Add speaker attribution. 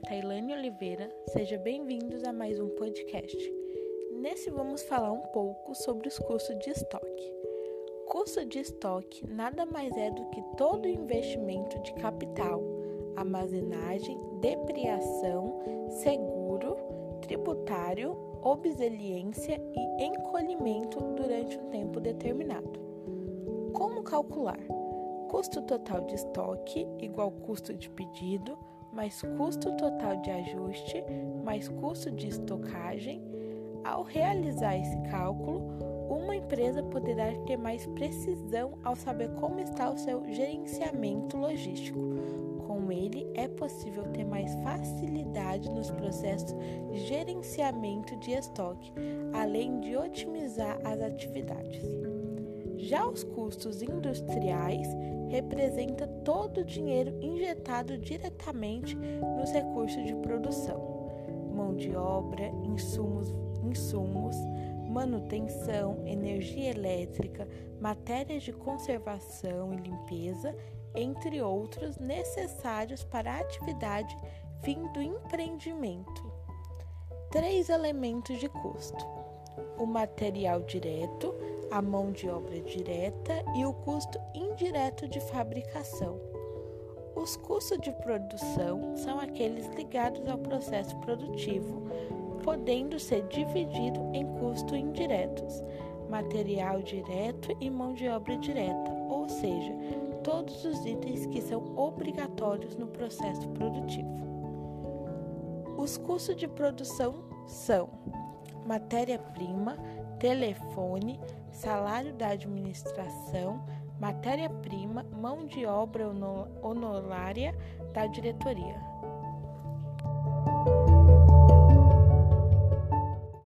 Speaker 1: Tailane Oliveira, sejam bem-vindos a mais um podcast. Nesse vamos falar um pouco sobre os custos de estoque. Custo de estoque nada mais é do que todo investimento de capital, armazenagem, depreciação, seguro, tributário, obseliência e encolhimento durante um tempo determinado. Como calcular? Custo total de estoque igual custo de pedido mais custo total de ajuste mais custo de estocagem. Ao realizar esse cálculo, uma empresa poderá ter mais precisão ao saber como está o seu gerenciamento logístico. Com ele, é possível ter mais facilidade nos processos de gerenciamento de estoque, além de otimizar as atividades. Já os custos industriais representa todo o dinheiro injetado diretamente nos recursos de produção, mão de obra, insumos, insumos, manutenção, energia elétrica, matérias de conservação e limpeza, entre outros necessários para a atividade fim do empreendimento. Três elementos de custo: o material direto, a mão de obra direta e o custo indireto de fabricação. Os custos de produção são aqueles ligados ao processo produtivo, podendo ser dividido em custos indiretos, material direto e mão de obra direta, ou seja, todos os itens que são obrigatórios no processo produtivo. Os custos de produção são matéria-prima, telefone, salário da administração, matéria-prima, mão de obra honorária da diretoria.